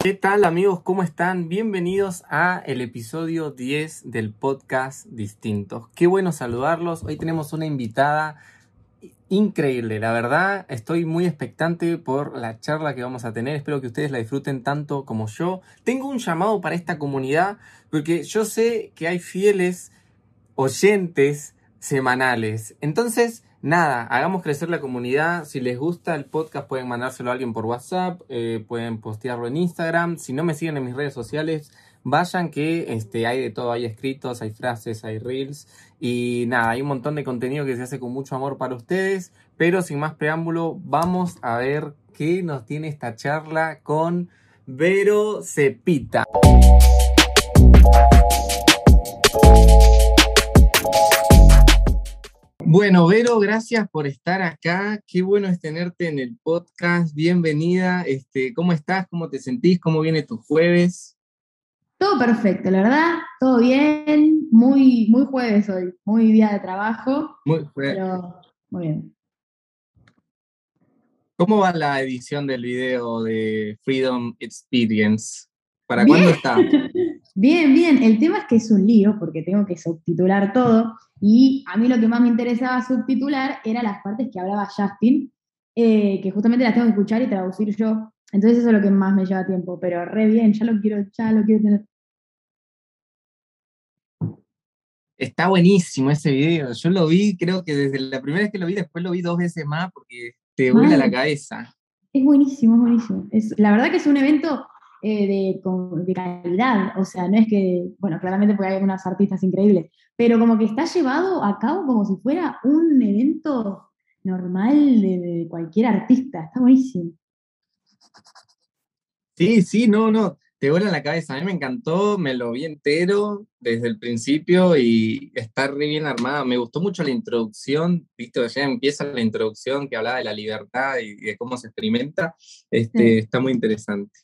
¿Qué tal amigos? ¿Cómo están? Bienvenidos a el episodio 10 del podcast Distintos. Qué bueno saludarlos. Hoy tenemos una invitada increíble. La verdad, estoy muy expectante por la charla que vamos a tener. Espero que ustedes la disfruten tanto como yo. Tengo un llamado para esta comunidad porque yo sé que hay fieles oyentes semanales. Entonces, nada, hagamos crecer la comunidad. Si les gusta el podcast, pueden mandárselo a alguien por WhatsApp, eh, pueden postearlo en Instagram. Si no me siguen en mis redes sociales, vayan que este, hay de todo, hay escritos, hay frases, hay reels. Y nada, hay un montón de contenido que se hace con mucho amor para ustedes. Pero sin más preámbulo, vamos a ver qué nos tiene esta charla con Vero Cepita. Bueno, Vero, gracias por estar acá. Qué bueno es tenerte en el podcast. Bienvenida. Este, ¿Cómo estás? ¿Cómo te sentís? ¿Cómo viene tu jueves? Todo perfecto, la verdad, todo bien. Muy, muy jueves hoy, muy día de trabajo. Muy jueves. Pero muy bien. ¿Cómo va la edición del video de Freedom Experience? ¿Para Bien. cuándo está? Bien, bien. El tema es que es un lío porque tengo que subtitular todo y a mí lo que más me interesaba subtitular era las partes que hablaba Justin, eh, que justamente las tengo que escuchar y traducir yo. Entonces eso es lo que más me lleva tiempo, pero re bien, ya lo quiero, ya lo quiero tener. Está buenísimo ese video. Yo lo vi, creo que desde la primera vez que lo vi, después lo vi dos veces más porque te vuela la cabeza. Es buenísimo, es buenísimo. Es, la verdad que es un evento eh, de, calidad, o sea, no es que, bueno, claramente porque hay algunas artistas increíbles, pero como que está llevado a cabo como si fuera un evento normal de, de cualquier artista, está buenísimo. Sí, sí, no, no, te vuela la cabeza. A mí me encantó, me lo vi entero desde el principio y está re bien armada. Me gustó mucho la introducción, visto que ya empieza la introducción que hablaba de la libertad y de cómo se experimenta. Este, Sí. Está muy interesante.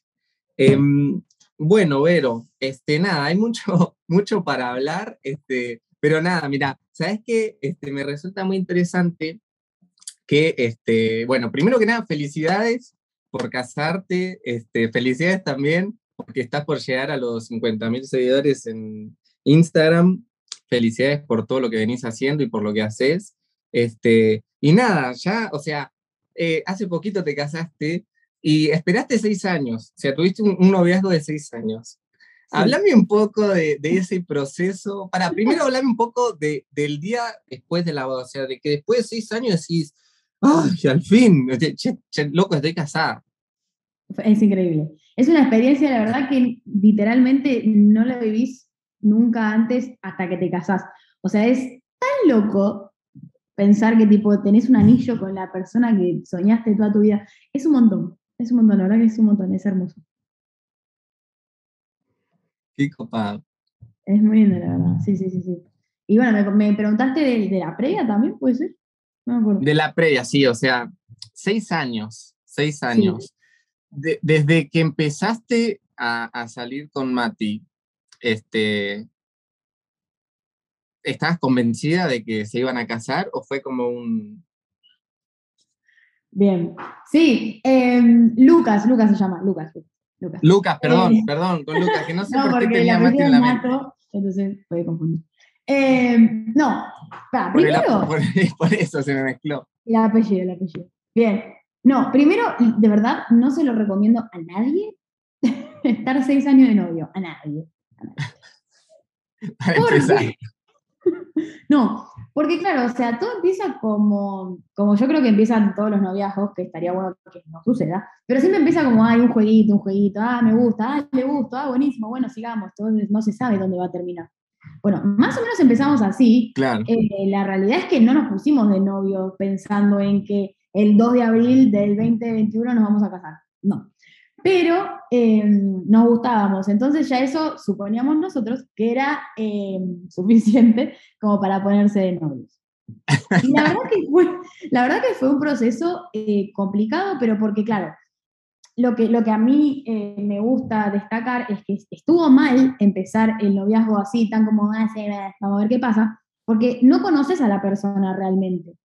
Em, bueno, Vero, este, nada, hay mucho, mucho para hablar, este, pero nada, mira, ¿sabes qué? Este, me resulta muy interesante que, este, bueno, primero que nada, felicidades por casarte, este, felicidades también porque estás por llegar a los 50.000 seguidores en Instagram, felicidades por todo lo que venís haciendo y por lo que haces, este, y nada, ya, o sea, eh, hace poquito te casaste y esperaste seis años, o sea, tuviste un, un noviazgo de seis años. Sí. Háblame un poco de, de ese proceso. Para primero hablarme un poco de, del día después de la boda, o sea, de que después de seis años decís, ¡ay, al fin! Che, che, che, loco, estoy casada. Es increíble. Es una experiencia, la verdad, que literalmente no la vivís nunca antes hasta que te casás. O sea, es tan loco pensar que tipo tenés un anillo con la persona que soñaste toda tu vida. Es un montón, es un montón, la verdad que es un montón, es hermoso. Qué copado. Es muy lindo, la verdad. Sí, sí, sí, sí. Y bueno, me, me preguntaste de, de la previa también, ¿puede ser? No me acuerdo. De la previa, sí, o sea, seis años, seis años. De- desde que empezaste a, a salir con Mati, este, ¿estabas convencida de que se iban a casar o fue como un... Bien. Sí, em, Lucas, Lucas se llama, Lucas. Lucas. Lucas, perdón, Eh, perdón, con Lucas, que no sé No, por qué tenía Mati en la mente. Mato, entonces puede confundir. Em, no, para, Por, el- primero, por- por eso se me mezcló. el apellido, el apellido. Bien. No, primero, de verdad, no se lo recomiendo a nadie estar seis años de novio. A nadie. Para ¿Por qué? empezar. No, porque claro, o sea, todo empieza como, como yo creo que empiezan todos los noviazgos, que estaría bueno que no suceda, pero siempre empieza como, hay un jueguito, un jueguito, ah, me gusta, ah, le gusta, ah, buenísimo, bueno, sigamos, entonces no se sabe dónde va a terminar. Bueno, más o menos empezamos así, Claro. Eh, la realidad es que no nos pusimos de novio pensando en que el 2 de abril del 2021 nos vamos a casar. No. Pero eh, nos gustábamos. Entonces ya eso suponíamos nosotros que era eh, suficiente como para ponerse de novios. Y la verdad que fue, la verdad que fue un proceso eh, complicado, pero porque, claro, lo que, lo que a mí eh, me gusta destacar es que estuvo mal empezar el noviazgo así, tan como, ah, vamos a ver qué pasa, porque no conoces a la persona realmente.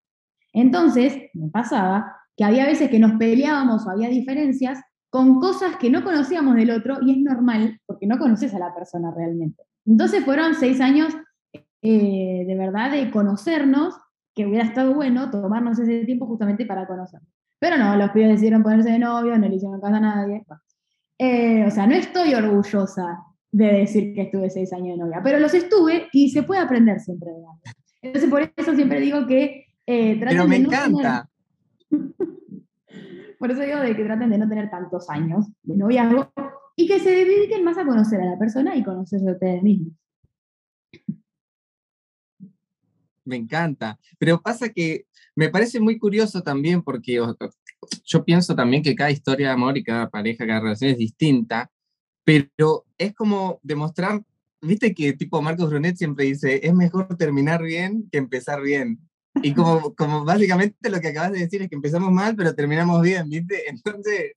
Entonces, me pasaba que había veces que nos peleábamos o había diferencias con cosas que no conocíamos del otro y es normal porque no conoces a la persona realmente. Entonces fueron seis años eh, de verdad de conocernos, que hubiera estado bueno tomarnos ese tiempo justamente para conocernos. Pero no, los pibes decidieron ponerse de novio, no le hicieron caso a nadie. Eh, o sea, no estoy orgullosa de decir que estuve seis años de novia, pero los estuve y se puede aprender siempre de Entonces, por eso siempre digo que eh, Pero me encanta. Por eso digo de que traten de no tener tantos años de noviazgo y que se dediquen más a conocer a la persona y conocerse a ustedes mismos. Me encanta. Pero pasa que me parece muy curioso también porque yo pienso también que cada historia de amor y cada pareja, cada relación es distinta, pero es como demostrar, viste que tipo Marcos Brunet siempre dice, es mejor terminar bien que empezar bien. Y como, como básicamente lo que acabas de decir es que empezamos mal, pero terminamos bien, ¿viste? Entonces,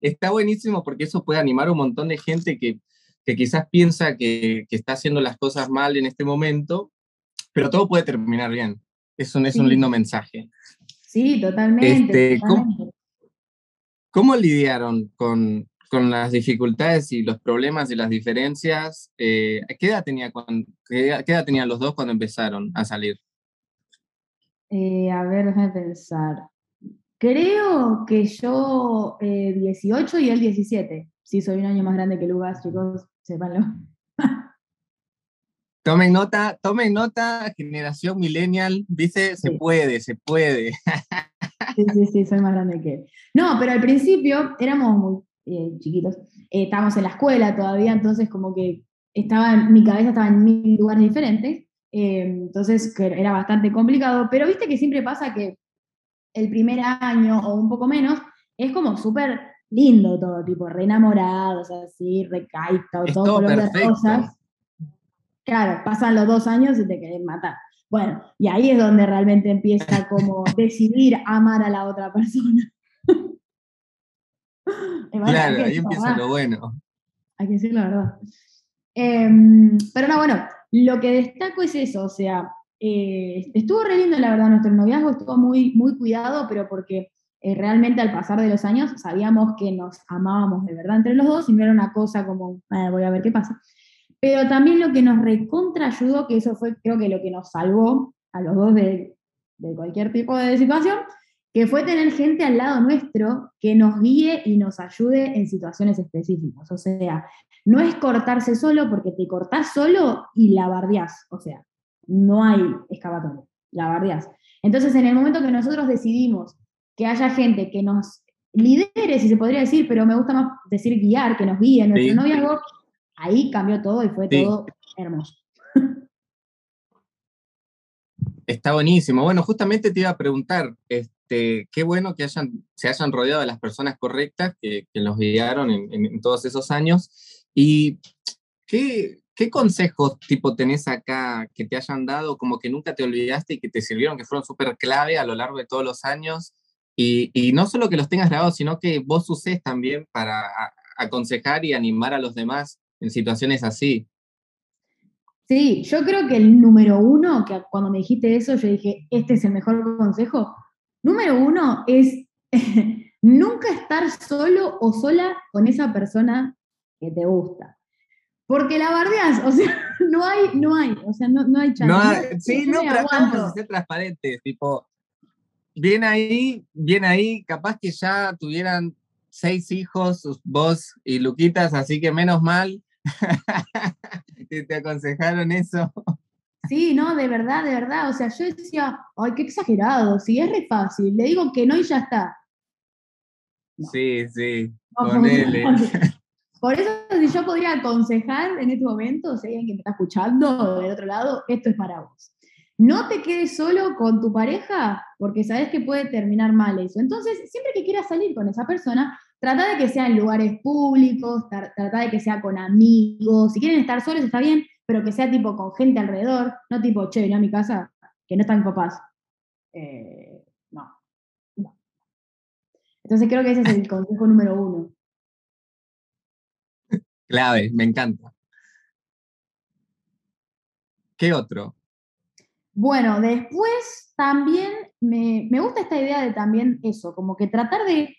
está buenísimo porque eso puede animar a un montón de gente que, que quizás piensa que, que, está haciendo las cosas mal en este momento, pero todo puede terminar bien. Eso es un lindo mensaje. Sí, totalmente. Este, ¿cómo, lidiaron con, con, las dificultades y los problemas y las diferencias? Eh, ¿qué, edad tenía qué, edad tenían los dos cuando empezaron a salir? Eh, a ver, déjame pensar. Creo que yo 18 eh, y él 17. Sí, soy un año más grande que Lucas, chicos, sépanlo. Tomen nota, tomen nota, generación millennial, dice, se puede, se puede. Sí, sí, sí, soy más grande que él. No, pero al principio éramos muy eh, chiquitos, estábamos en la escuela todavía, entonces como que estaba, mi cabeza estaba en mil lugares diferentes Em, entonces era bastante complicado, pero viste que siempre pasa que el primer año o un poco menos es como súper lindo todo, tipo re enamorados, así, recaicado, todo color de rosas. Claro, pasan los dos años y te quieren matar. Bueno, y ahí es donde realmente empieza como decidir amar a la otra persona. claro, ahí empieza lo bueno. Hay que decir la verdad. Em, pero no, bueno, lo que destaco es eso, o sea, eh, estuvo re lindo la verdad nuestro noviazgo, estuvo muy, muy cuidado, pero porque eh, realmente al pasar de los años sabíamos que nos amábamos de verdad entre los dos y no era una cosa como, voy a ver qué pasa. Pero también lo que nos recontra ayudó, que eso fue creo que lo que nos salvó a los dos de, de cualquier tipo de situación, que fue tener gente al lado nuestro que nos guíe y nos ayude en situaciones específicas. O sea, no es cortarse solo porque te cortás solo y la bardeás. O sea, no hay excavatoria, la bardeás. Entonces, en el momento que nosotros decidimos que haya gente que nos lidere, si se podría decir, pero me gusta más decir guiar, que nos guíe en nuestro noviazgo, ahí cambió todo y fue todo hermoso. Está buenísimo. Bueno, justamente te iba a preguntar, este, qué bueno que hayan, se hayan rodeado de las personas correctas que, los guiaron en, todos esos años. ¿Y qué, qué consejos tipo tenés acá que te hayan dado, como que nunca te olvidaste y que te sirvieron, que fueron súper clave a lo largo de todos los años? Y, y, no solo que los tengas grabados, sino que vos uses también para aconsejar y animar a los demás en situaciones así. Sí, yo creo que el número uno, que cuando me dijiste eso, yo dije, este es el mejor consejo. Número uno es nunca estar solo o sola con esa persona que te gusta. Porque la bardeas, o sea, no hay, no hay, o sea, no, no hay chance. sí, no, pero vamos a ser transparentes, tipo, bien ahí, bien ahí, capaz que ya tuvieran seis hijos, vos y Luquitas, así que menos mal que te aconsejaron eso. Sí, no, de verdad, de verdad. O sea, yo decía, ay, qué exagerado, si es re fácil, le digo que no y ya está. Sí, sí, Por eso, si yo podría aconsejar en este momento, si hay alguien que me está escuchando del otro lado, esto es para vos. No te quedes solo con tu pareja porque sabes que puede terminar mal eso. Entonces, siempre que quieras salir con esa persona, trata de que sea en lugares públicos, trata de que sea con amigos. Si quieren estar solos, está bien, pero que sea tipo con gente alrededor, no tipo, che, a mi casa, que no están papás. Eh, no, no. Entonces creo que ese es el consejo número uno. Clave, me encanta. ¿Qué otro? Bueno, después también me, me, gusta esta idea de también eso, como que tratar de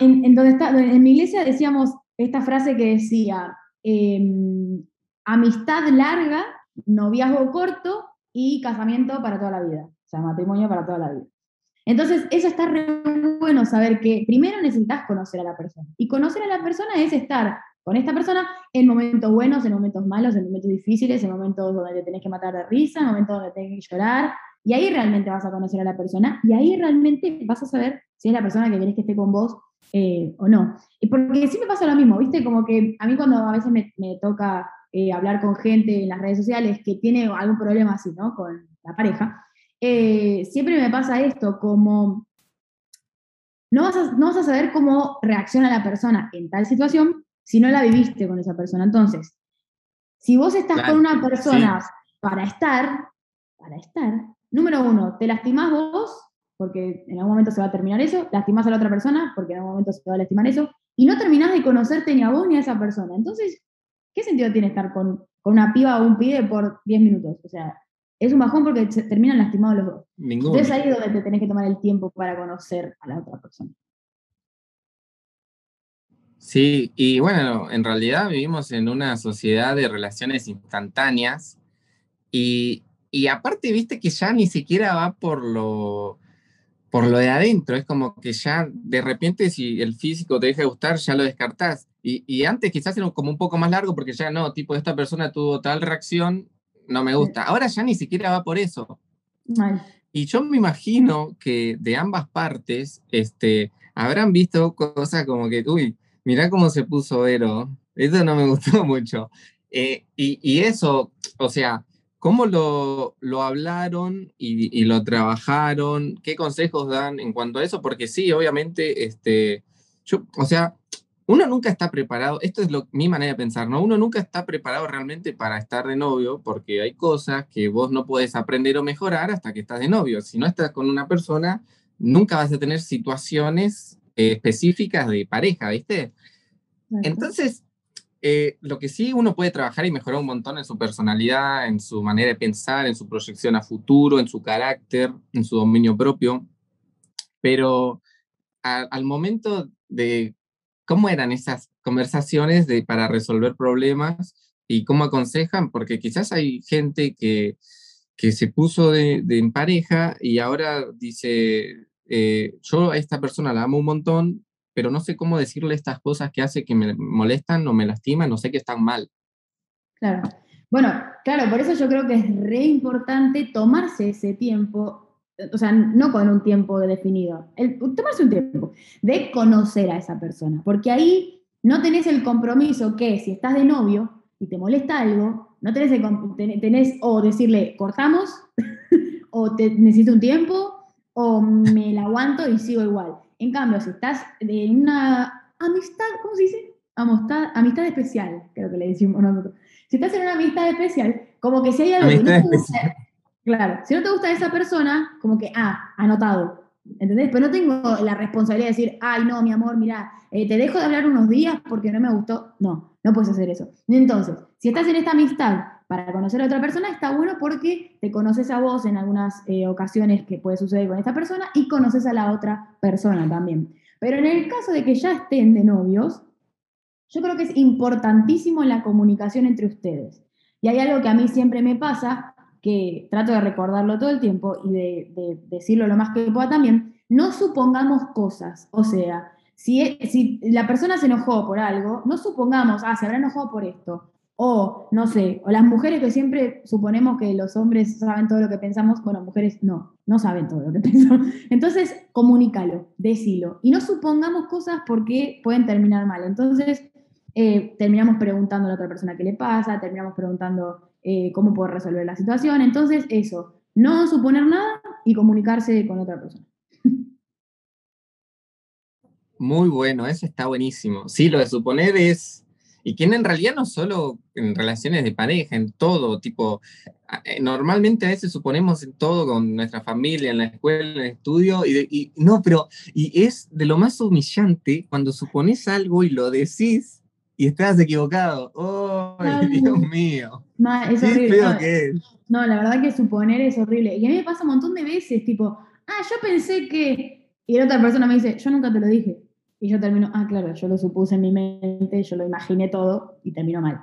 en, donde está, en mi iglesia decíamos esta frase que decía, em, amistad larga, noviazgo corto y casamiento para toda la vida, o sea, matrimonio para toda la vida. Entonces, eso está re bueno saber que primero necesitas conocer a la persona. Y conocer a la persona es estar con esta persona en momentos buenos, en momentos malos, en momentos difíciles, en momentos donde te tenés que matar de risa, en momentos donde tenés que llorar. Y ahí realmente vas a conocer a la persona y ahí realmente vas a saber si es la persona que querés que esté con vos eh, o no. Y porque me pasa lo mismo, ¿viste? Como que a mí cuando a veces me, toca eh, hablar con gente en las redes sociales que tiene algún problema así, ¿no? Con la pareja, eh, siempre me pasa esto, como no vas, a, no vas a saber cómo reacciona la persona en tal situación si no la viviste con esa persona. Entonces, si vos estás con una persona para estar, para estar, número uno, te lastimás vos, porque en algún momento se va a terminar eso, lastimás a la otra persona, porque en algún momento se va a lastimar eso, y no terminás de conocerte ni a vos ni a esa persona. Entonces, ¿qué sentido tiene estar con, con una piba o un pibe por 10 minutos? O sea, es un bajón porque se terminan lastimados los dos. Entonces ahí es donde te tenés que tomar el tiempo para conocer a la otra persona. Sí, y bueno, en realidad vivimos en una sociedad de relaciones instantáneas y, y aparte, viste que ya ni siquiera va por lo, por lo de adentro, es como que ya de repente si el físico te deja de gustar, ya lo descartás. Y, y antes quizás era como un poco más largo porque ya no, tipo, esta persona tuvo tal reacción no me gusta. Ahora ya ni siquiera va por eso. Y yo me imagino que de ambas partes este, habrán visto cosas como que, uy, mirá cómo se puso Vero. Eso no me gustó mucho. Eh, y, eso, o sea, ¿cómo lo, lo hablaron y, lo trabajaron? ¿Qué consejos dan en cuanto a eso? Porque sí, obviamente, este, yo, o sea, uno nunca está preparado, esto es lo, mi manera de pensar, ¿no? Uno nunca está preparado realmente para estar de novio porque hay cosas que vos no puedes aprender o mejorar hasta que estás de novio. Si no estás con una persona, nunca vas a tener situaciones eh, específicas de pareja, ¿viste? Entonces, eh, lo que sí uno puede trabajar y mejorar un montón en su personalidad, en su manera de pensar, en su proyección a futuro, en su carácter, en su dominio propio, pero al momento de ¿Cómo eran esas conversaciones de, para resolver problemas y cómo aconsejan? Porque quizás hay gente que, que se puso de, en pareja y ahora dice, eh, yo a esta persona la amo un montón, pero no sé cómo decirle estas cosas que hace que me molestan o me lastiman, no sé que están mal. Claro. Bueno, claro, por eso yo creo que es re importante tomarse ese tiempo o sea, no con un tiempo definido, el, tomarse un tiempo de conocer a esa persona, porque ahí no tenés el compromiso que si estás de novio y te molesta algo, no tenés, el, tenés o decirle cortamos, o te, necesito un tiempo, o me la aguanto y sigo igual. En cambio, si estás en una amistad, ¿cómo se dice? Amistad, amistad especial, creo que le decimos nosotros. Si estás en una amistad especial, como que si hay algo que no Claro, si no te gusta esa persona, como que, ah, anotado, ¿entendés? Pero no tengo la responsabilidad de decir, ay, no, mi amor, mira, eh, te dejo de hablar unos días porque no me gustó. No, no puedes hacer eso. Entonces, si estás en esta amistad para conocer a otra persona, está bueno porque te conoces a vos en algunas eh, ocasiones que puede suceder con esta persona y conoces a la otra persona también. Pero en el caso de que ya estén de novios, yo creo que es importantísimo la comunicación entre ustedes. Y hay algo que a mí siempre me pasa, que trato de recordarlo todo el tiempo y de, decirlo lo más que pueda también, no supongamos cosas. O sea, si, e, si la persona se enojó por algo, no supongamos, ah, se habrá enojado por esto. O, no sé, o las mujeres que siempre suponemos que los hombres saben todo lo que pensamos, bueno, mujeres no, no saben todo lo que pensamos. Entonces, comunícalo, decilo. Y no supongamos cosas porque pueden terminar mal. Entonces, eh, terminamos preguntando a la otra persona qué le pasa, terminamos preguntando eh, cómo poder resolver la situación. Entonces, eso, no suponer nada y comunicarse con otra persona. Muy bueno, eso está buenísimo. Sí, lo de suponer es, y que en realidad no solo en relaciones de pareja, en todo, tipo, eh, normalmente a veces suponemos en todo con nuestra familia, en la escuela, en el estudio, y, y no, pero, y es de lo más humillante cuando supones algo y lo decís y estás equivocado. ¡Oh, Dios mío! No, es horrible. no, la verdad que suponer es horrible. Y a mí me pasa un montón de veces, tipo, ah, yo pensé que. Y la otra persona me dice, yo nunca te lo dije. Y yo termino, ah, claro, yo lo supuse en mi mente, yo lo imaginé todo y termino mal.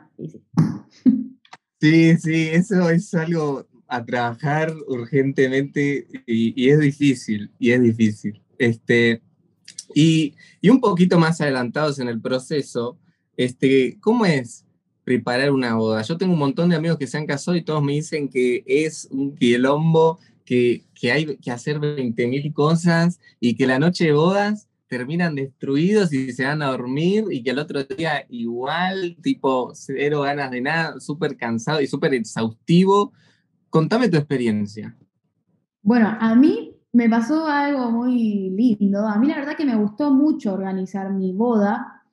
Sí, sí, eso es algo a trabajar urgentemente y, es difícil, y es difícil. Este, y, y, un poquito más adelantados en el proceso, este, ¿cómo es preparar una boda? Yo tengo un montón de amigos que se han casado y todos me dicen que es un quilombo, que, que hay que hacer 20.000 cosas y que la noche de bodas terminan destruidos y se van a dormir y que el otro día igual, tipo, cero ganas de nada, súper cansado y súper exhaustivo Contame tu experiencia. Bueno, a mí me pasó algo muy lindo. A mí la verdad que me gustó mucho organizar mi boda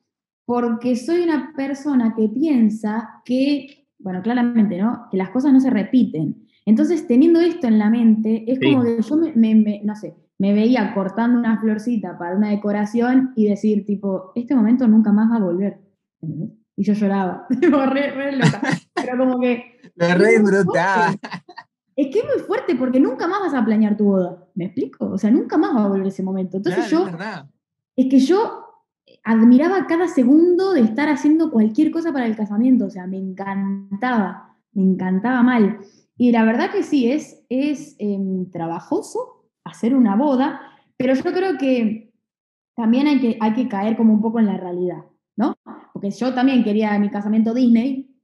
porque soy una persona que piensa que, bueno, claramente, ¿no? Que las cosas no se repiten. Entonces, teniendo esto en la mente, es como que yo me, no sé, me veía cortando una florcita para una decoración y decir, tipo, este momento nunca más va a volver. Y yo lloraba, re, re loca. Pero como que lo re Es que es muy fuerte porque nunca más vas a planear tu boda. ¿Me explico? O sea, nunca más va a volver ese momento. Entonces yo. Es, que yo admiraba cada segundo de estar haciendo cualquier cosa para el casamiento. O sea, me encantaba. Me encantaba mal. Y la verdad que sí, es, es em, trabajoso hacer una boda, pero yo creo que también hay que, hay que caer como un poco en la realidad, ¿no? Porque yo también quería mi casamiento Disney,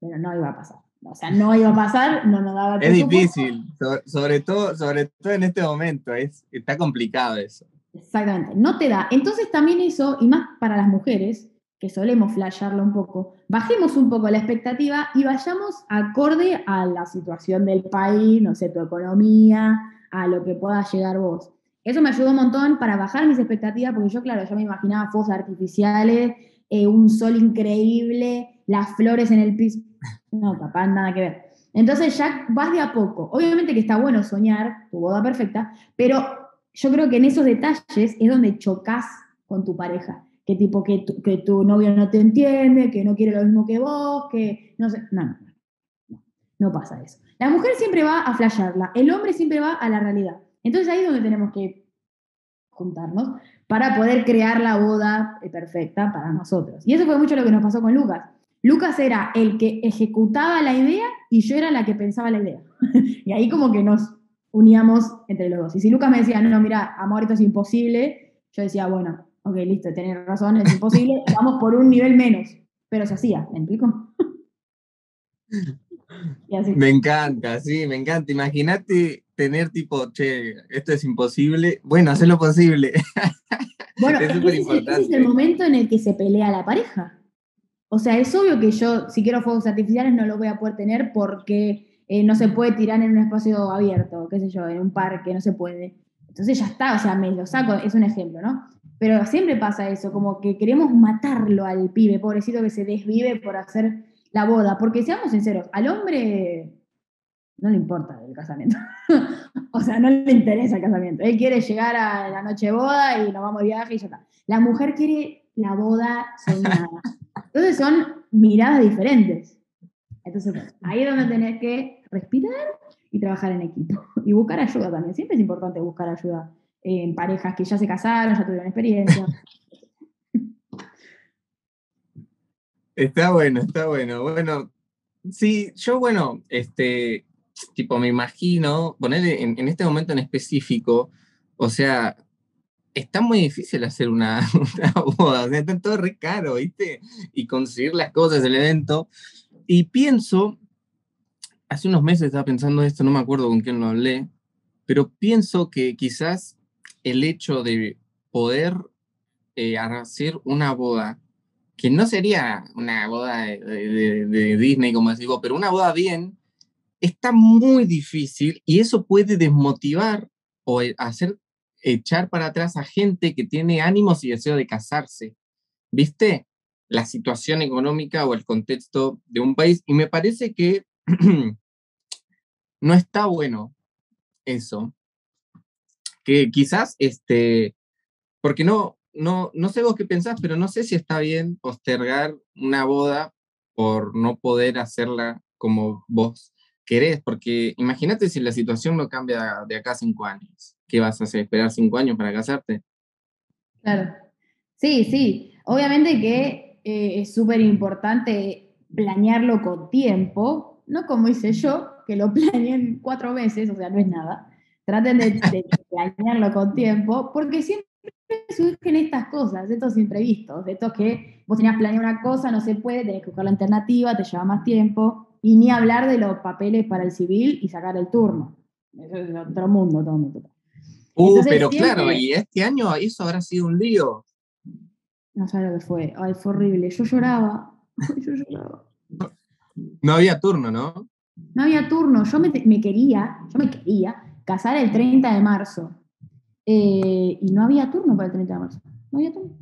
pero no iba a pasar. O sea, no iba a pasar, no nos daba Es difícil, sobre, todo, sobre todo en este momento, es, está complicado eso. Exactamente, no te da. Entonces también eso, y más para las mujeres, que solemos flashearlo un poco, bajemos un poco la expectativa y vayamos acorde a la situación del país, no sé, tu economía, a lo que pueda llegar vos. Eso me ayudó un montón para bajar mis expectativas, porque yo, claro, yo me imaginaba fuegos artificiales, eh, un sol increíble, las flores en el piso. No, papá, nada que ver. Entonces ya vas de a poco. Obviamente que está bueno soñar tu boda perfecta, pero yo creo que en esos detalles es donde chocas con tu pareja. Que tipo que tu, que tu novio no te entiende, que no quiere lo mismo que vos, que no sé. No, no, no, no pasa eso. La mujer siempre va a flashearla, el hombre siempre va a la realidad. Entonces ahí es donde tenemos que juntarnos para poder crear la boda perfecta para nosotros. Y eso fue mucho lo que nos pasó con Lucas. Lucas era el que ejecutaba la idea y yo era la que pensaba la idea. y ahí como que nos uníamos entre los dos. Y si Lucas me decía, no, no, mira, amor, esto es imposible, yo decía, bueno, ok, listo, tenés razón, es imposible, vamos por un nivel menos. Pero se hacía, ¿me explico? Me encanta, sí, me encanta. Imagínate tener tipo, che, esto es imposible. Bueno, hacer lo posible. Bueno, es, ese es el momento en el que se pelea la pareja. O sea, es obvio que yo, si quiero fuegos artificiales, no los voy a poder tener porque eh, no se puede tirar en un espacio abierto, qué sé yo, en un parque, no se puede. Entonces ya está, o sea, me lo saco, es un ejemplo, ¿no? Pero siempre pasa eso, como que queremos matarlo al pibe, pobrecito que se desvive por hacer la boda. Porque seamos sinceros, al hombre no le importa el casamiento. o sea, no le interesa el casamiento. Él quiere llegar a la noche de boda y nos vamos de viaje y ya está. La mujer quiere la boda soñada. Entonces son miradas diferentes. Entonces, ahí es donde tenés que respirar y trabajar en equipo. Y buscar ayuda también. Siempre es importante buscar ayuda en parejas que ya se casaron, ya tuvieron experiencia. Está bueno, está bueno. Bueno, sí, yo, bueno, este, tipo, me imagino, poner en, en este momento en específico, o sea, está muy difícil hacer una, boda, o sea, está todo re caro, ¿viste? Y conseguir las cosas, el evento. Y pienso, hace unos meses estaba pensando esto, no me acuerdo con quién lo hablé, pero pienso que quizás el hecho de poder eh, hacer una boda, que no sería una boda de, Disney, como digo, pero una boda bien, está muy difícil y eso puede desmotivar o hacer echar para atrás a gente que tiene ánimos y deseo de casarse. ¿Viste? La situación económica o el contexto de un país. Y me parece que no está bueno eso. Que quizás, este, porque no, no, no sé vos qué pensás, pero no sé si está bien postergar una boda por no poder hacerla como vos querés, porque imagínate si la situación no cambia de acá a cinco años. ¿Qué vas a hacer? ¿Esperar cinco años para casarte? Claro. Sí, sí. Obviamente que eh, es súper importante planearlo con tiempo, no como hice yo, que lo planeé cuatro meses, o sea, no es nada. Traten de, de planearlo con tiempo, porque siempre surgen estas cosas, estos imprevistos, de estos que vos tenías planeado una cosa, no se puede, tenés que buscar la alternativa, te lleva más tiempo, y ni hablar de los papeles para el civil y sacar el turno. Eso es otro mundo, todo mundo. Uh, pero claro, y este año eso habrá sido un lío. No sé lo que fue, ay, fue horrible, yo lloraba, yo lloraba. No había turno, ¿no? No había turno, yo me, me quería, yo me quería casar el 30 de marzo eh, y no había turno para el 30 de marzo. No había turno.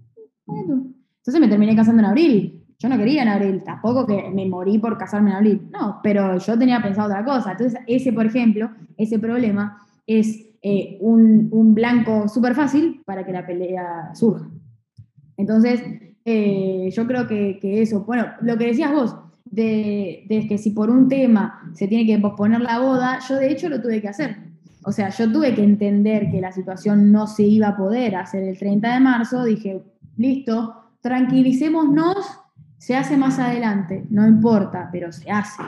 No había turno. Entonces me terminé casando en abril. Yo no quería en abril, tampoco que me morí por casarme en abril. No, pero yo tenía pensado otra cosa. Entonces, ese, por ejemplo, ese problema es eh, un, un, blanco súper fácil para que la pelea surja. Entonces, eh, yo creo que, que, eso, bueno, lo que decías vos, de, de que si por un tema se tiene que posponer la boda, yo de hecho lo tuve que hacer o sea, yo tuve que entender que la situación no se iba a poder hacer el 30 de marzo, dije, listo, tranquilicémonos, se hace más adelante, no importa, pero se hace.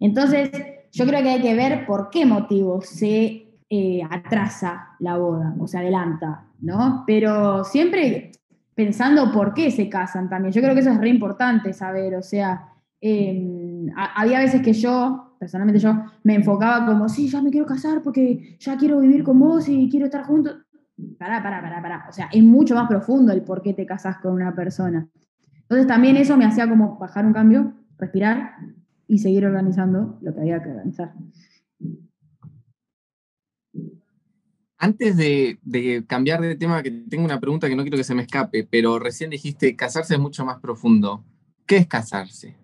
Entonces, yo creo que hay que ver por qué motivo se eh, atrasa la boda o se adelanta, ¿no? Pero siempre pensando por qué se casan también. Yo creo que eso es re importante saber, o sea, em, había veces que yo personalmente yo me enfocaba como, sí, ya me quiero casar porque ya quiero vivir con vos y quiero estar juntos. Pará, pará, pará, pará. O sea, es mucho más profundo el por qué te casas con una persona. Entonces también eso me hacía como bajar un cambio, respirar y seguir organizando lo que había que organizar. Antes de, de, cambiar de tema, que tengo una pregunta que no quiero que se me escape, pero recién dijiste, casarse es mucho más profundo. ¿Qué es casarse?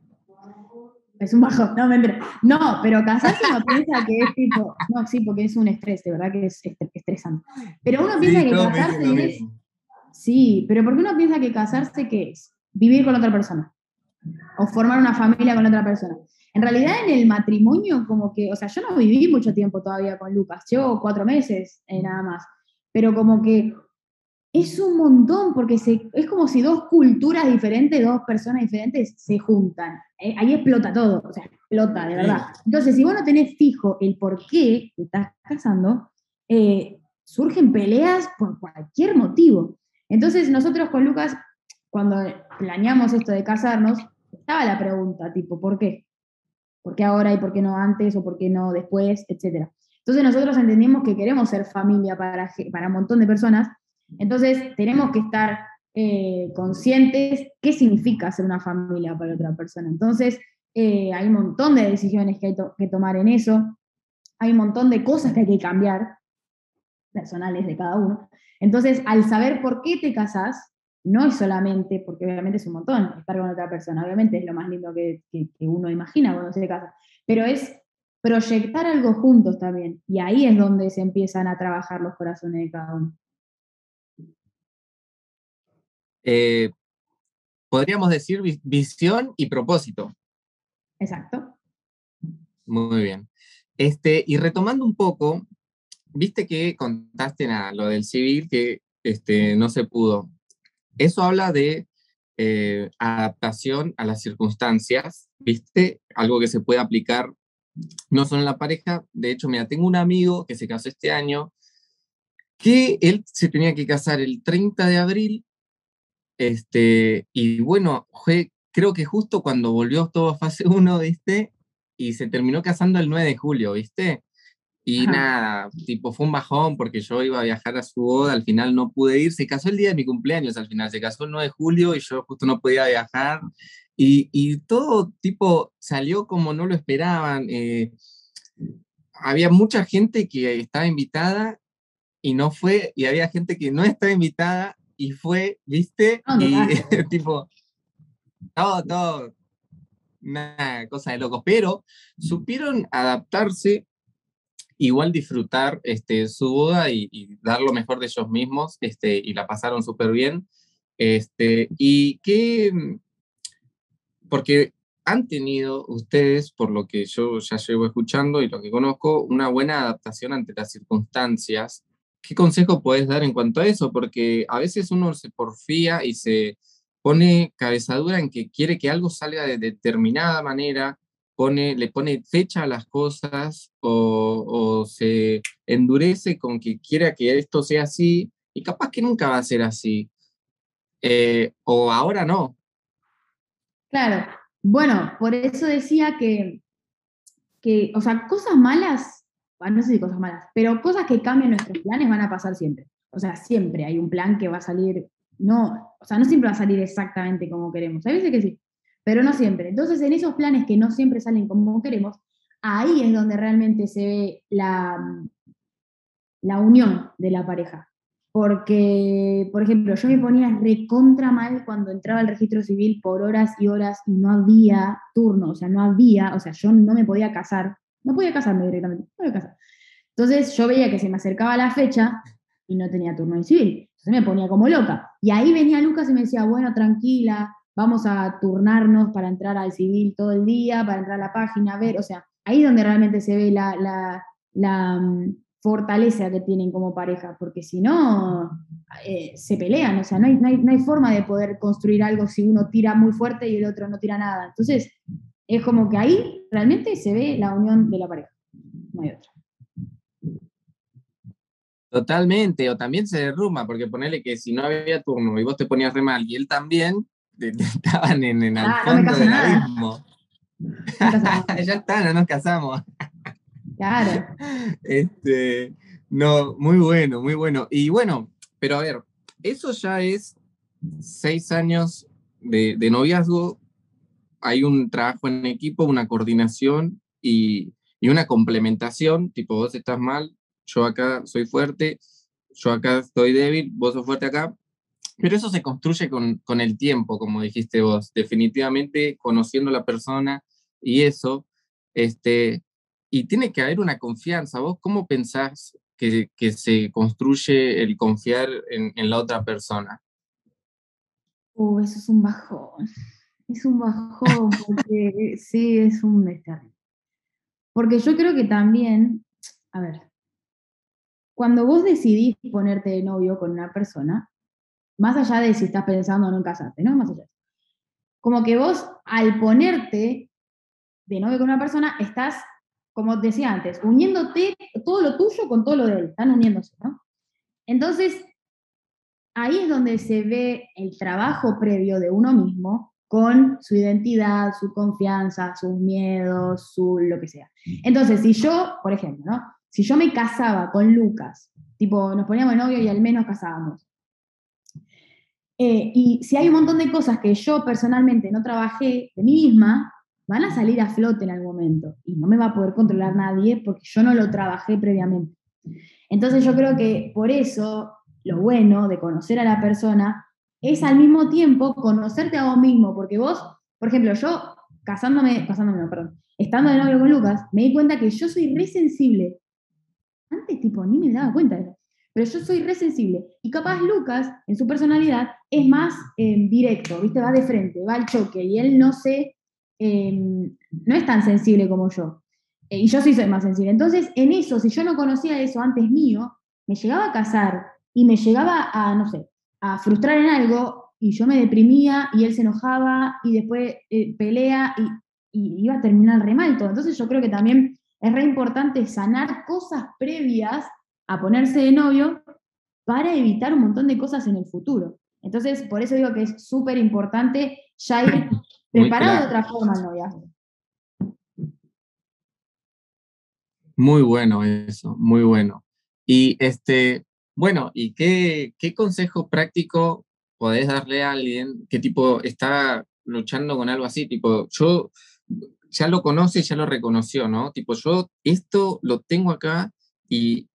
Es un bajo, no, mentira. No, pero casarse uno piensa que es tipo, no, sí, porque es un estrés, de verdad que es estresante. Pero uno piensa que casarse es, sí, pero ¿por qué uno piensa que casarse qué es? Vivir con otra persona o formar una familia con otra persona. En realidad en el matrimonio como que, o sea, yo no viví mucho tiempo todavía con Lucas, llevo cuatro meses eh, nada más, pero como que es un montón, porque se, es como si dos culturas diferentes, dos personas diferentes se juntan. Eh, ahí explota todo, o sea, explota, de verdad. Entonces, si vos no tenés fijo el por qué te estás casando, eh, surgen peleas por cualquier motivo. Entonces, nosotros con Lucas, cuando planeamos esto de casarnos, estaba la pregunta, tipo, ¿por qué? ¿Por qué ahora y por qué no antes o por qué no después, etcétera? Entonces nosotros entendimos que queremos ser familia para, para un montón de personas entonces, tenemos que estar eh, conscientes qué significa ser una familia para otra persona. Entonces, eh, hay un montón de decisiones que hay que tomar en eso, hay un montón de cosas que hay que cambiar, personales de cada uno. Entonces, al saber por qué te casas, no es solamente, porque obviamente es un montón estar con otra persona, obviamente es lo más lindo que, que uno imagina cuando se casa, pero es proyectar algo juntos también, y ahí es donde se empiezan a trabajar los corazones de cada uno. Eh, podríamos decir visión y propósito. Exacto. Muy bien. Este, y retomando un poco, viste que contaste nada, lo del civil que este, no se pudo. Eso habla de eh, adaptación a las circunstancias, viste, algo que se puede aplicar no solo en la pareja. De hecho, mira, tengo un amigo que se casó este año, que él se tenía que casar el 30 de abril este, y bueno, fue, creo que justo cuando volvió todo a fase 1, ¿viste? Y se terminó casando el 9 de julio, ¿viste? Y nada, tipo, fue un bajón porque yo iba a viajar a su boda, al final no pude ir, se casó el día de mi cumpleaños, al final se casó el 9 de julio y yo justo no podía viajar. Y, y todo tipo salió como no lo esperaban. Eh, había mucha gente que estaba invitada y no fue, y había gente que no estaba invitada y fue, ¿viste? y tipo, todo, todo, una cosa de locos, pero supieron adaptarse, igual disfrutar este, su boda y, dar lo mejor de ellos mismos, este, y la pasaron súper bien. Este, y que, porque han tenido ustedes, por lo que yo ya llevo escuchando y lo que conozco, una buena adaptación ante las circunstancias ¿qué consejo puedes dar en cuanto a eso? Porque a veces uno se porfía y se pone cabezadura en que quiere que algo salga de determinada manera, pone, le pone fecha a las cosas o, se endurece con que quiera que esto sea así y capaz que nunca va a ser así. Eh, o ahora no. Claro, bueno, por eso decía que, que, o sea, cosas malas, no sé si cosas malas, pero cosas que cambian nuestros planes van a pasar siempre. O sea, siempre hay un plan que va a salir, no, o sea, no siempre va a salir exactamente como queremos. Hay veces que sí, pero no siempre. Entonces, en esos planes que no siempre salen como queremos, ahí es donde realmente se ve la, la unión de la pareja. Porque, por ejemplo, yo me ponía recontra mal cuando entraba al registro civil por horas y horas y no había turno, o sea, no había, o sea, yo no me podía casar, no podía casarme directamente, no podía casar. Entonces yo veía que se me acercaba la fecha y no tenía turno en civil, entonces me ponía como loca. Y ahí venía Lucas y me decía, bueno, tranquila, vamos a turnarnos para entrar al civil todo el día, para entrar a la página, a ver, o sea, ahí es donde realmente se ve la, la, la mm, fortaleza que tienen como pareja, porque si no, eh, se pelean, o sea, no hay, no, hay, forma de poder construir algo si uno tira muy fuerte y el otro no tira nada. Entonces, es como que ahí realmente se ve la unión de la pareja, no hay otra. Totalmente, o también se derrumba, porque ponele que si no había turno y vos te ponías re mal y él también, estaban en, el ah, fondo del abismo. ya está, no nos casamos. Claro. Este, no, muy bueno, muy bueno. Y bueno, pero a ver, eso ya es seis años de, noviazgo. Hay un trabajo en equipo, una coordinación y, una complementación. Tipo, vos estás mal, yo acá soy fuerte, yo acá estoy débil, vos sos fuerte acá. Pero eso se construye con, el tiempo, como dijiste vos, definitivamente conociendo a la persona y eso, este, y tiene que haber una confianza. ¿Vos cómo pensás que, que se construye el confiar en, en, la otra persona? Uh, eso es un bajón. Es un bajón, porque sí, es un descargo. Porque yo creo que también, a ver, cuando vos decidís ponerte de novio con una persona, más allá de si estás pensando o no en casarte, ¿no? Más allá. Como que vos, al ponerte de novio con una persona, estás como decía antes, uniéndote todo lo tuyo con todo lo de él, están uniéndose, ¿no? Entonces, ahí es donde se ve el trabajo previo de uno mismo con su identidad, su confianza, sus miedos, su lo que sea. Entonces, si yo, por ejemplo, ¿no? Si yo me casaba con Lucas, tipo, nos poníamos novio y al menos casábamos. Eh, y si hay un montón de cosas que yo personalmente no trabajé de mí misma, van a salir a flote en algún momento y no me va a poder controlar nadie porque yo no lo trabajé previamente. Entonces yo creo que por eso lo bueno de conocer a la persona es al mismo tiempo conocerte a vos mismo, porque vos, por ejemplo, yo casándome, casándome, perdón, estando de novio con Lucas, me di cuenta que yo soy re sensible. Antes tipo ni me daba cuenta de eso. Pero yo soy re sensible. Y capaz Lucas, en su personalidad, es más eh, directo, ¿viste? Va de frente, va al choque. Y él no se Em, no es tan sensible como yo. Eh, y yo sí soy más sensible. Entonces, en eso, si yo no conocía eso antes mío, me llegaba a casar y me llegaba a, no sé, a frustrar en algo y yo me deprimía y él se enojaba y después eh, pelea y, iba a terminar re mal todo. Entonces yo creo que también es re importante sanar cosas previas a ponerse de novio para evitar un montón de cosas en el futuro. Entonces, por eso digo que es súper importante ya ir Preparado de otra forma el noviazgo. Muy bueno eso, muy bueno. Y este, bueno, ¿y qué, qué consejo práctico podés darle a alguien que tipo está luchando con algo así? Tipo, yo ya lo conoce, ya lo reconoció, ¿no? Tipo, yo esto lo tengo acá y,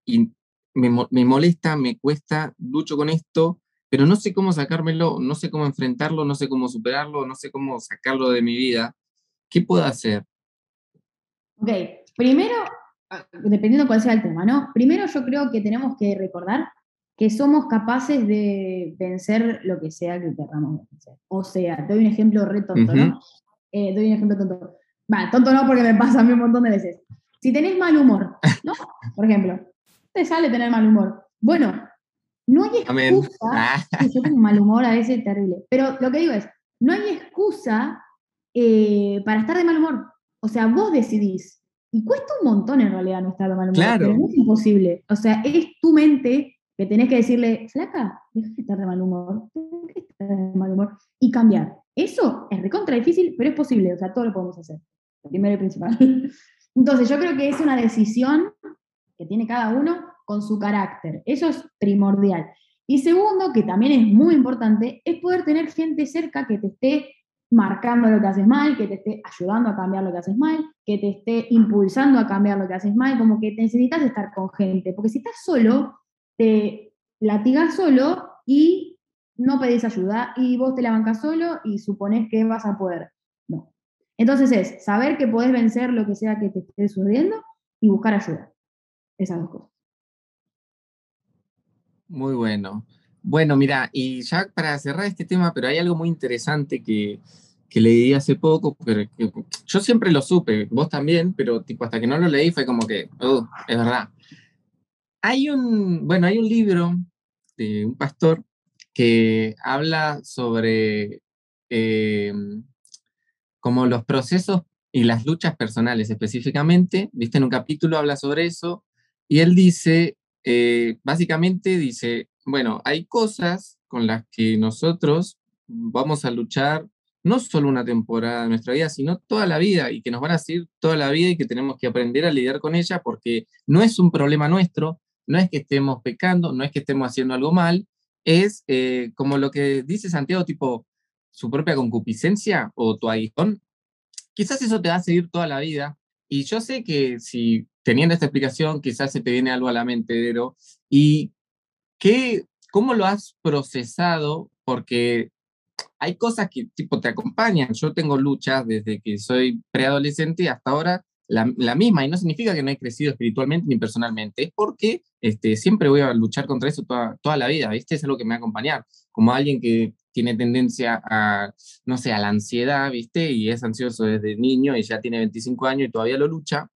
me, me, molesta, me cuesta, lucho con esto, pero no sé cómo sacármelo, no sé cómo enfrentarlo, no sé cómo superarlo, no sé cómo sacarlo de mi vida. ¿Qué puedo hacer? Ok, primero, dependiendo cuál sea el tema, ¿no? Primero yo creo que tenemos que recordar que somos capaces de vencer lo que sea que queramos vencer. O sea, te doy un ejemplo re tonto, ¿no? Eh, doy un ejemplo tonto. Va, tonto no porque me pasa a mí un montón de veces. Si tenés mal humor, ¿no? Por ejemplo, te sale tener mal humor Bueno, no hay excusa. Ah. Yo tengo mal humor a veces terrible. Pero lo que digo es, no hay excusa eh, para estar de mal humor. O sea, vos decidís. Y cuesta un montón en realidad no estar de mal humor. Pero no es imposible. O sea, es tu mente que tenés que decirle, flaca, deja de estar de mal humor, de estar de mal humor, y cambiar. Eso es recontra difícil, pero es posible, o sea, todo lo podemos hacer. Primero y principal. Entonces, yo creo que es una decisión que tiene cada uno con su carácter. Eso es primordial. Y segundo, que también es muy importante, es poder tener gente cerca que te esté marcando lo que haces mal, que te esté ayudando a cambiar lo que haces mal, que te esté impulsando a cambiar lo que haces mal, como que necesitas estar con gente, porque si estás solo, te latigas solo y no pedís ayuda y vos te la bancas solo y suponés que vas a poder. No. Entonces es saber que podés vencer lo que sea que te esté sucediendo y buscar ayuda. Esas dos cosas. Muy bueno. Bueno, mira, y ya para cerrar este tema, pero hay algo muy interesante que, que leí hace poco, pero yo siempre lo supe, vos también, pero tipo hasta que no lo leí fue como que, oh, es verdad. Hay un, bueno, hay un libro de un pastor que habla sobre eh, como los procesos y las luchas personales específicamente, viste, en un capítulo habla sobre eso, y él dice, eh, básicamente dice, bueno, hay cosas con las que nosotros vamos a luchar no solo una temporada de nuestra vida, sino toda la vida y que nos van a seguir toda la vida y que tenemos que aprender a lidiar con ella porque no es un problema nuestro, no es que estemos pecando, no es que estemos haciendo algo mal, es eh, como lo que dice Santiago, tipo su propia concupiscencia o tu aguijón. Quizás eso te va a seguir toda la vida. Y yo sé que si teniendo esta explicación, quizás se te viene algo a la mente, pero ¿y cómo lo has procesado? Porque hay cosas que tipo te acompañan. Yo tengo luchas desde que soy preadolescente hasta ahora la, misma y no significa que no he crecido espiritualmente ni personalmente, es porque este, siempre voy a luchar contra eso toda, toda la vida, ¿viste? Es algo que me va a acompañar, como alguien que tiene tendencia a, no sé, a la ansiedad, ¿viste? Y es ansioso desde niño y ya tiene 25 años y todavía lo lucha,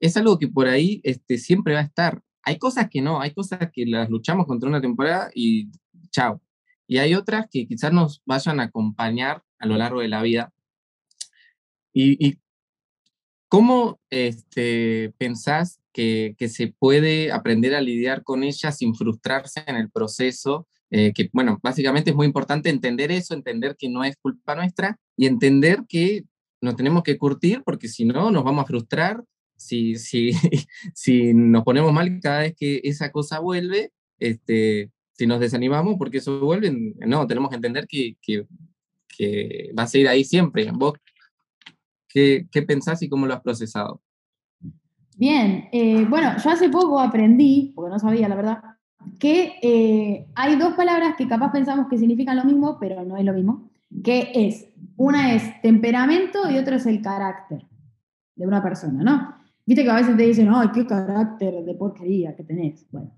es algo que por ahí este, siempre va a estar. Hay cosas que no, hay cosas que las luchamos contra una temporada y chao. Y hay otras que quizás nos vayan a acompañar a lo largo de la vida. Y, ¿Cómo este, pensás que, se puede aprender a lidiar con ella sin frustrarse en el proceso? Eh, que, bueno, básicamente es muy importante entender eso, entender que no es culpa nuestra y entender que nos tenemos que curtir porque si no nos vamos a frustrar si, si, si nos ponemos mal cada vez que esa cosa vuelve, este, si nos desanimamos porque eso vuelve, no, tenemos que entender que, que, va a seguir ahí siempre. ¿Vos ¿Qué, pensás y cómo lo has procesado? Bien, eh, bueno, yo hace poco aprendí, porque no sabía la verdad, que eh, hay dos palabras que capaz pensamos que significan lo mismo, pero no es lo mismo, que es, una es temperamento y otra es el carácter de una persona, ¿no? Viste que a veces te dicen, ay, qué carácter de porquería que tenés. Bueno,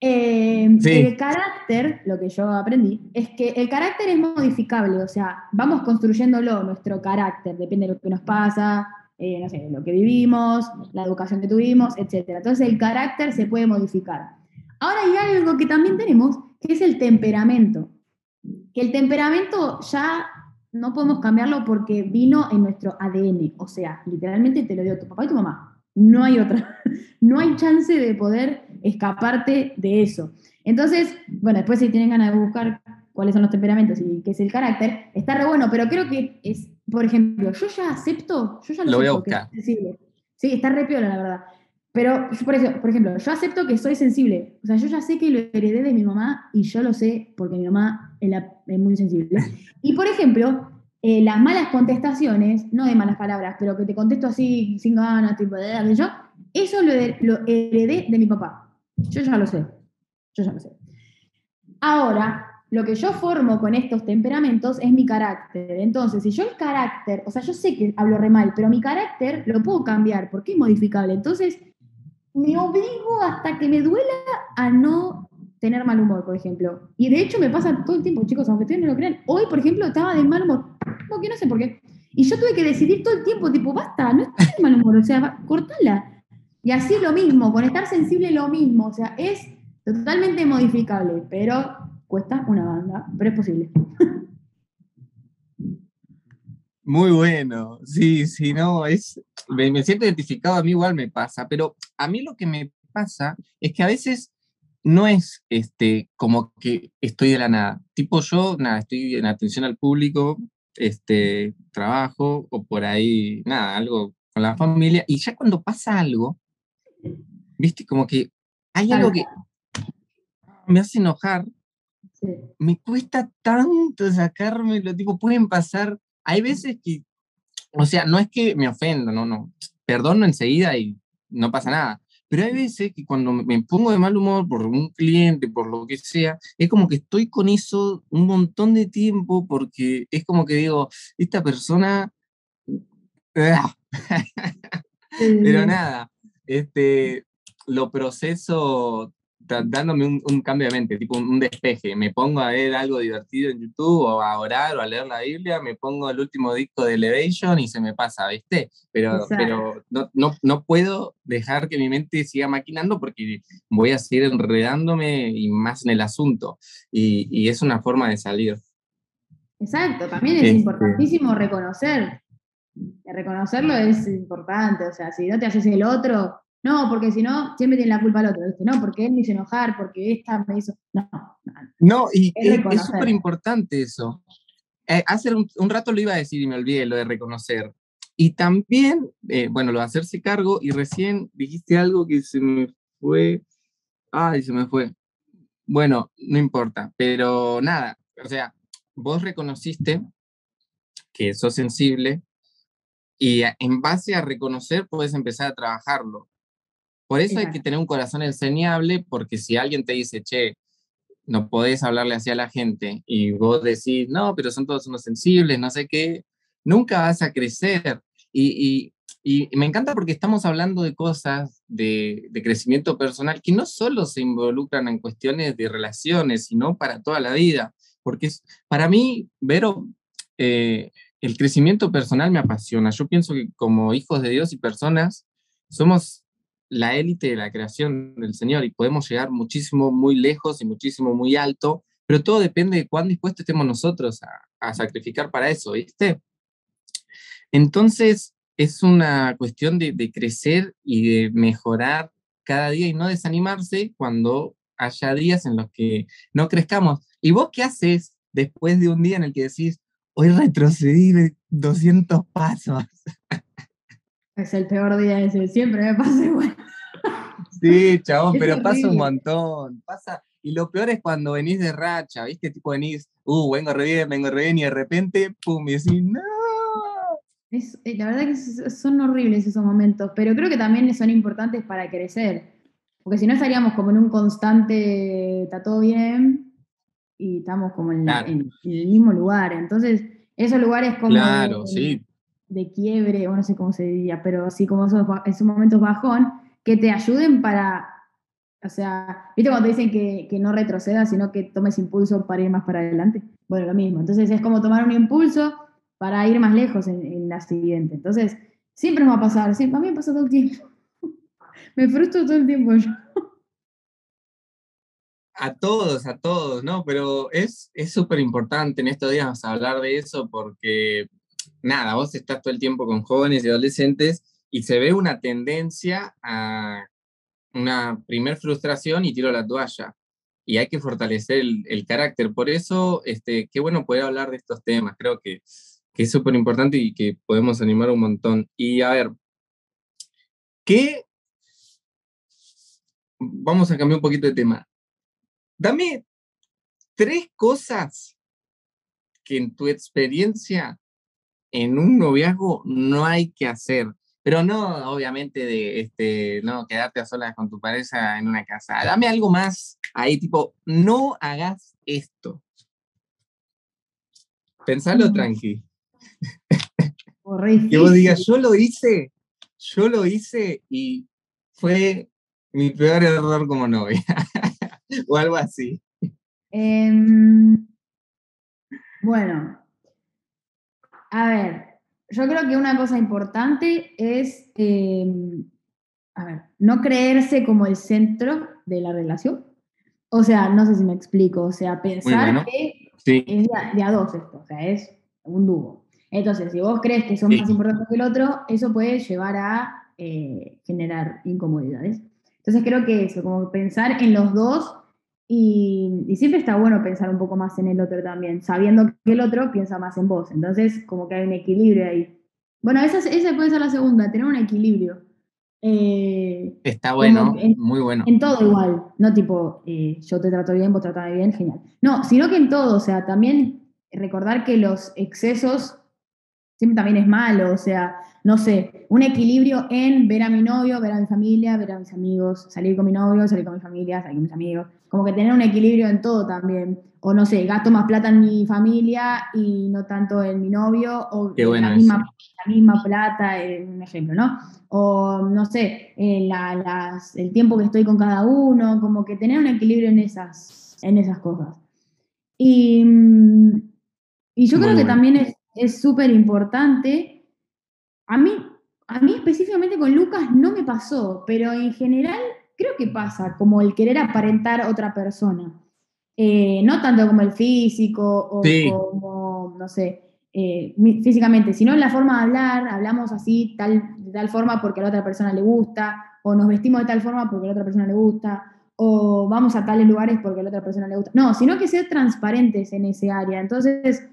eh, el carácter, lo que yo aprendí, es que el carácter es modificable, o sea, vamos construyéndolo, nuestro carácter, depende de lo que nos pasa, eh, no sé, lo que vivimos, la educación que tuvimos, etc. Entonces el carácter se puede modificar. Ahora hay algo que también tenemos, que es el temperamento. Que el temperamento ya no podemos cambiarlo porque vino en nuestro ADN, o sea, literalmente te lo dio tu papá y tu mamá. No hay otra. No hay chance de poder escaparte de eso. Entonces, bueno, después si tienen ganas de buscar cuáles son los temperamentos y qué es el carácter, está re bueno, pero creo que es, por ejemplo, yo ya acepto, yo ya lo, voy a buscar. Sí, está re piola, la verdad. Pero, por, eso, por ejemplo, yo acepto que soy sensible. O sea, yo ya sé que lo heredé de mi mamá y yo lo sé porque mi mamá es muy sensible. Y, por ejemplo, eh, las malas contestaciones, no de malas palabras, pero que te contesto así sin ganas, tipo de yo, eso lo, lo heredé de mi papá. Yo ya lo sé. Yo ya lo sé. Ahora, lo que yo formo con estos temperamentos es mi carácter. Entonces, si yo el carácter, o sea, yo sé que hablo re mal, pero mi carácter lo puedo cambiar porque es modificable. Entonces, me obligo hasta que me duela a no tener mal humor, por ejemplo. Y de hecho me pasa todo el tiempo, chicos, aunque ustedes no lo crean. Hoy, por ejemplo, estaba de mal humor. Porque no sé por qué. Y yo tuve que decidir todo el tiempo, tipo, basta, no estoy de mal humor, o sea, cortala. Y así lo mismo, con estar sensible lo mismo, o sea, es totalmente modificable, pero cuesta una banda, pero es posible. Muy bueno, sí, sí, no, es, me, siento identificado, a mí igual me pasa, pero a mí lo que me pasa es que a veces no es este, como que estoy de la nada, tipo yo, nada, estoy en atención al público, este, trabajo o por ahí, nada, algo con la familia, y ya cuando pasa algo, viste, como que hay algo que me hace enojar, me cuesta tanto sacarme, lo digo, pueden pasar hay veces que, o sea, no es que me ofendo, no, no, perdono enseguida y no pasa nada. Pero hay veces que cuando me pongo de mal humor por un cliente, por lo que sea, es como que estoy con eso un montón de tiempo porque es como que digo, esta persona... ¡ah! Pero nada, este, lo proceso dándome un, cambio de mente, tipo un, despeje. Me pongo a ver algo divertido en YouTube o a orar o a leer la Biblia, me pongo el último disco de Elevation y se me pasa, ¿viste? Pero, pero no, no, no, puedo dejar que mi mente siga maquinando porque voy a seguir enredándome y más en el asunto. Y, y es una forma de salir. Exacto, también es este importantísimo reconocer. Reconocerlo es importante, o sea, si no te haces el otro, no, porque si no, siempre tiene la culpa el otro, ¿viste? No, porque él me hizo enojar, porque esta me hizo. No, no. y es súper importante eso. Eh, hace un, rato lo iba a decir y me olvidé lo de reconocer. Y también, eh, bueno, lo de hacerse cargo, y recién dijiste algo que se me fue. Ay, se me fue. Bueno, no importa, pero nada, o sea, vos reconociste que sos sensible y en base a reconocer puedes empezar a trabajarlo. Por eso hay que tener un corazón enseñable, porque si alguien te dice, che, no podés hablarle así a la gente, y vos decís, no, pero son todos unos sensibles, no sé qué, nunca vas a crecer. Y, me encanta porque estamos hablando de cosas de, crecimiento personal que no solo se involucran en cuestiones de relaciones, sino para toda la vida. Porque para mí, Vero, eh, el crecimiento personal me apasiona. Yo pienso que como hijos de Dios y personas, somos la élite de la creación del Señor y podemos llegar muchísimo, muy lejos y muchísimo, muy alto, pero todo depende de cuán dispuestos estemos nosotros a, sacrificar para eso, ¿viste? Entonces, es una cuestión de, crecer y de mejorar cada día y no desanimarse cuando haya días en los que no crezcamos. ¿Y vos qué haces después de un día en el que decís, hoy retrocedí 200 pasos? Es el peor día ese, siempre me pasa igual. Sí, chabón, pero pasa un montón. Pasa, y lo peor es cuando venís de racha, ¿viste? Tipo venís, uh, vengo re bien, vengo re bien, y de repente, pum, y decís, no. Eh, la verdad que son horribles esos momentos, pero creo que también son importantes para crecer. Porque si no estaríamos como en un constante, está todo bien, y estamos como en, el mismo lugar. Entonces, esos lugares como. Claro, sí de quiebre, o no sé cómo se diría, pero así como esos, esos momentos bajón, que te ayuden para, o sea, ¿viste cuando te dicen que, no retrocedas, sino que tomes impulso para ir más para adelante? Bueno, lo mismo. Entonces es como tomar un impulso para ir más lejos en, la siguiente. Entonces, siempre nos va a pasar, siempre, a mí me pasa todo el tiempo. me frustro todo el tiempo yo. A todos, a todos, ¿no? Pero es súper importante en estos días hablar de eso porque nada, vos estás todo el tiempo con jóvenes y adolescentes y se ve una tendencia a una primer frustración y tiro la toalla. Y hay que fortalecer el, carácter. Por eso, este, qué bueno poder hablar de estos temas. Creo que, que es súper importante y que podemos animar un montón. Y a ver, ¿qué? Vamos a cambiar un poquito de tema. Dame tres cosas que en tu experiencia en un noviazgo no hay que hacer. Pero no, obviamente, de este, no, quedarte a solas con tu pareja en una casa. Dame algo más ahí, tipo, no hagas esto. Pensalo mm. tranqui. Que vos digas, yo lo hice, yo lo hice y fue mi peor error como novia. o algo así. Em, bueno, a ver, yo creo que una cosa importante es, em, a ver, no creerse como el centro de la relación, O sea, no sé si me explico. O sea, pensar que es de a, dos esto, o sea, es un dúo. Entonces, si vos crees que son más importantes que el otro, eso puede llevar a eh, generar incomodidades. Entonces creo que eso, como pensar en los dos y, siempre está bueno pensar un poco más en el otro también, sabiendo que el otro piensa más en vos. Entonces, como que hay un equilibrio ahí. Bueno, esa, esa puede ser la segunda, tener un equilibrio. Eh, está bueno, muy bueno. En todo igual, no tipo, eh, yo te trato bien, vos tratame bien, genial. No, sino que en todo, o sea, también recordar que los excesos siempre también es malo, o sea, no sé, un equilibrio en ver a mi novio, ver a mi familia, ver a mis amigos, salir con mi novio, salir con mi familia, salir con mis amigos, como que tener un equilibrio en todo también, o no sé, gasto más plata en mi familia y no tanto en mi novio, o la, misma, la, misma, plata, un ejemplo, ¿no? O no sé, eh, el tiempo que estoy con cada uno, como que tener un equilibrio en esas, en esas cosas. Y, y yo creo que también es es súper importante. A mí, a mí específicamente con Lucas no me pasó, pero en general creo que pasa, como el querer aparentar a otra persona. Eh, no tanto como el físico o como, no sé, eh, físicamente, sino en la forma de hablar, hablamos así, tal, de tal forma porque a la otra persona le gusta, o nos vestimos de tal forma porque a la otra persona le gusta, o vamos a tales lugares porque a la otra persona le gusta. No, sino que ser transparentes en ese área. Entonces,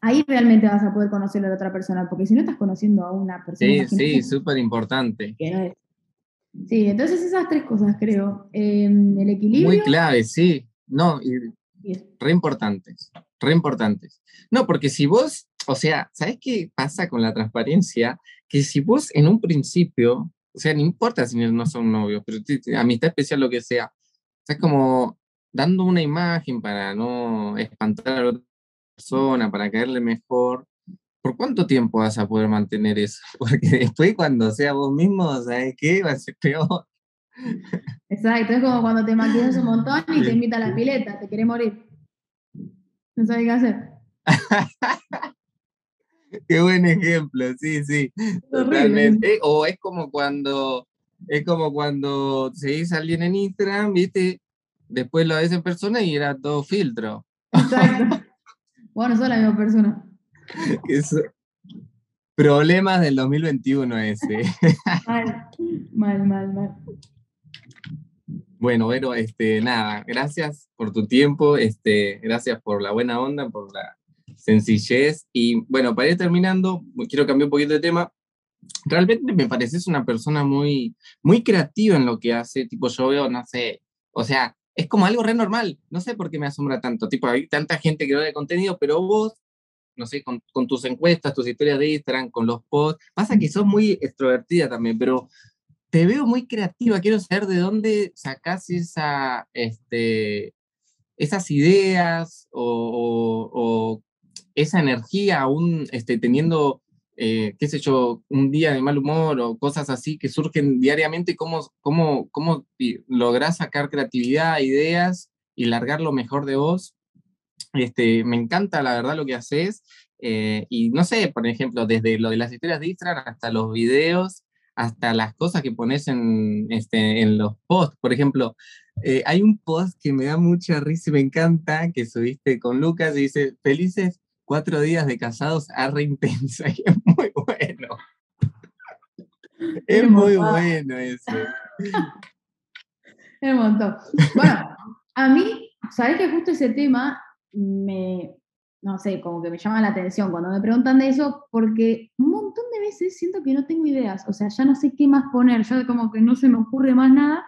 ahí realmente vas a poder conocer a la otra persona, porque si no estás conociendo a una persona. Sí, sí, súper importante. Sí, entonces esas tres cosas creo. Em, el equilibrio. Muy clave, sí. No, y re importantes, re importantes. No, porque si vos, o sea, ¿sabes qué pasa con la transparencia? Que si vos en un principio, o sea, no importa si no son novios, pero amistad especial, lo que sea, estás como dando una imagen para no espantar a persona, para caerle mejor, ¿por cuánto tiempo vas a poder mantener eso? Porque después cuando sea vos mismo, ¿sabes qué? Va a ser peor. Exacto, es como cuando te maquillas un montón y te invita a la pileta, te quiere morir. No sabes qué hacer. qué buen ejemplo, sí, sí, totalmente. O es como cuando, es como cuando seguís a alguien en Instagram, viste, después lo ves en persona y era todo filtro. Exacto. Bueno, soy la misma persona. Problemas del 2021 ese. mal, mal, mal, mal. Bueno, bueno, este, nada, gracias por tu tiempo, este, gracias por la buena onda, por la sencillez. Y bueno, para ir terminando, quiero cambiar un poquito de tema. Realmente me pareces una persona muy, muy creativa en lo que hace. Tipo, yo veo, no sé, o sea, es como algo re normal. No sé por qué me asombra tanto. Tipo, hay tanta gente que no ve contenido, pero vos, no sé, con, tus encuestas, tus historias de Instagram, con los posts, pasa que sos muy extrovertida también, pero te veo muy creativa. Quiero saber de dónde sacás esa, este, esas ideas o, o, esa energía aún este, teniendo eh, qué sé yo, un día de mal humor o cosas así que surgen diariamente, cómo, cómo, cómo lográs sacar creatividad, ideas y largar lo mejor de vos. Este, me encanta la verdad lo que haces. Eh, y no sé, por ejemplo, desde lo de las historias de Instagram hasta los videos, hasta las cosas que pones en, este, en los posts. Por ejemplo, eh, hay un post que me da mucha risa y me encanta, que subiste con Lucas y dice, felices cuatro días de casados arre intensa y es muy bueno. Es muy bueno eso. Es un montón. Bueno, a mí, sabes que justo ese tema me, no sé, como que me llama la atención cuando me preguntan de eso, porque un montón de veces siento que no tengo ideas, o sea, ya no sé qué más poner, ya como que no se me ocurre más nada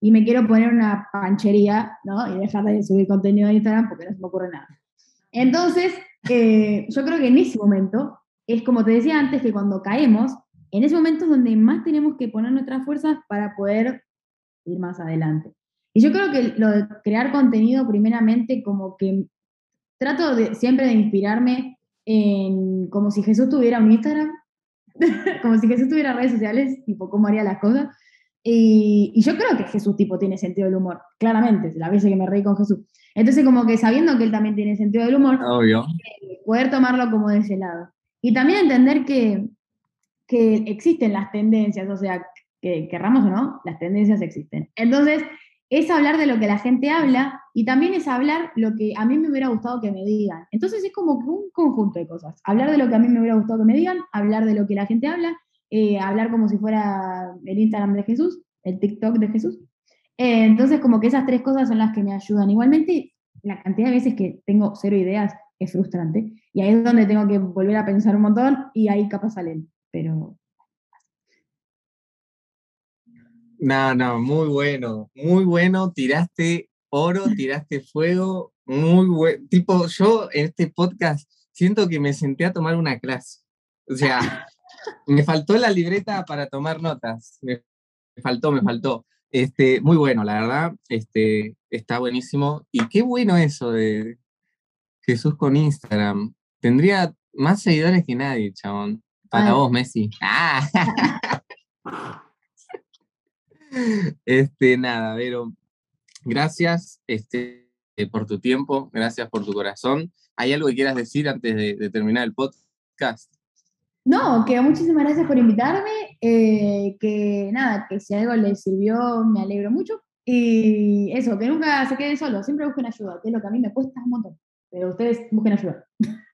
y me quiero poner una panchería, ¿no? Y dejar de subir contenido de Instagram porque no se me ocurre nada. Entonces, eh, yo creo que en ese momento, es como te decía antes, que cuando caemos, en ese momento es donde más tenemos que poner nuestras fuerzas para poder ir más adelante. Y yo creo que lo de crear contenido, primeramente, como que trato de, siempre de inspirarme en como si Jesús tuviera un Instagram, como si Jesús tuviera redes sociales, tipo cómo haría las cosas. Y, y, yo creo que Jesús tipo tiene sentido del humor, claramente, la vez que me reí con Jesús. Entonces, como que sabiendo que él también tiene sentido del humor, eh, poder tomarlo como de ese lado. Y también entender que, que existen las tendencias, o sea, que querramos o no, las tendencias existen. Entonces, es hablar de lo que la gente habla y también es hablar lo que a mí me hubiera gustado que me digan. Entonces es como un conjunto de cosas. Hablar de lo que a mí me hubiera gustado que me digan, hablar de lo que la gente habla, eh, hablar como si fuera el Instagram de Jesús, el TikTok de Jesús. Eh, entonces como que esas tres cosas son las que me ayudan. Igualmente, la cantidad de veces que tengo cero ideas es frustrante. Y ahí es donde tengo que volver a pensar un montón y ahí capaz salen. Pero No, no, muy bueno, muy bueno. Tiraste oro, tiraste fuego, muy bueno. Tipo, yo en este podcast siento que me senté a tomar una clase. O sea, me faltó la libreta para tomar notas. Me, faltó, me faltó. Este, muy bueno, la verdad. Este, está buenísimo. Y qué bueno eso de Jesús con Instagram. Tendría más seguidores que nadie, chabón. Para vos, Messi. Ah. Este, nada, Vero, gracias este, por tu tiempo, gracias por tu corazón. ¿Hay algo que quieras decir antes de, terminar el podcast? No, que muchísimas gracias por invitarme, eh, que nada, que si algo les sirvió me alegro mucho. Y eso, que nunca se queden solos, siempre busquen ayuda, que es lo que a mí me cuesta un montón, pero ustedes busquen ayuda.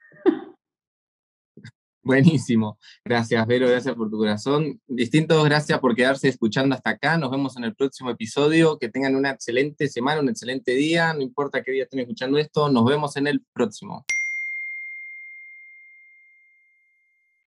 Buenísimo. Gracias, Vero. Gracias por tu corazón. Distintos, gracias por quedarse escuchando hasta acá. Nos vemos en el próximo episodio. Que tengan una excelente semana, un excelente día. No importa qué día estén escuchando esto. Nos vemos en el próximo.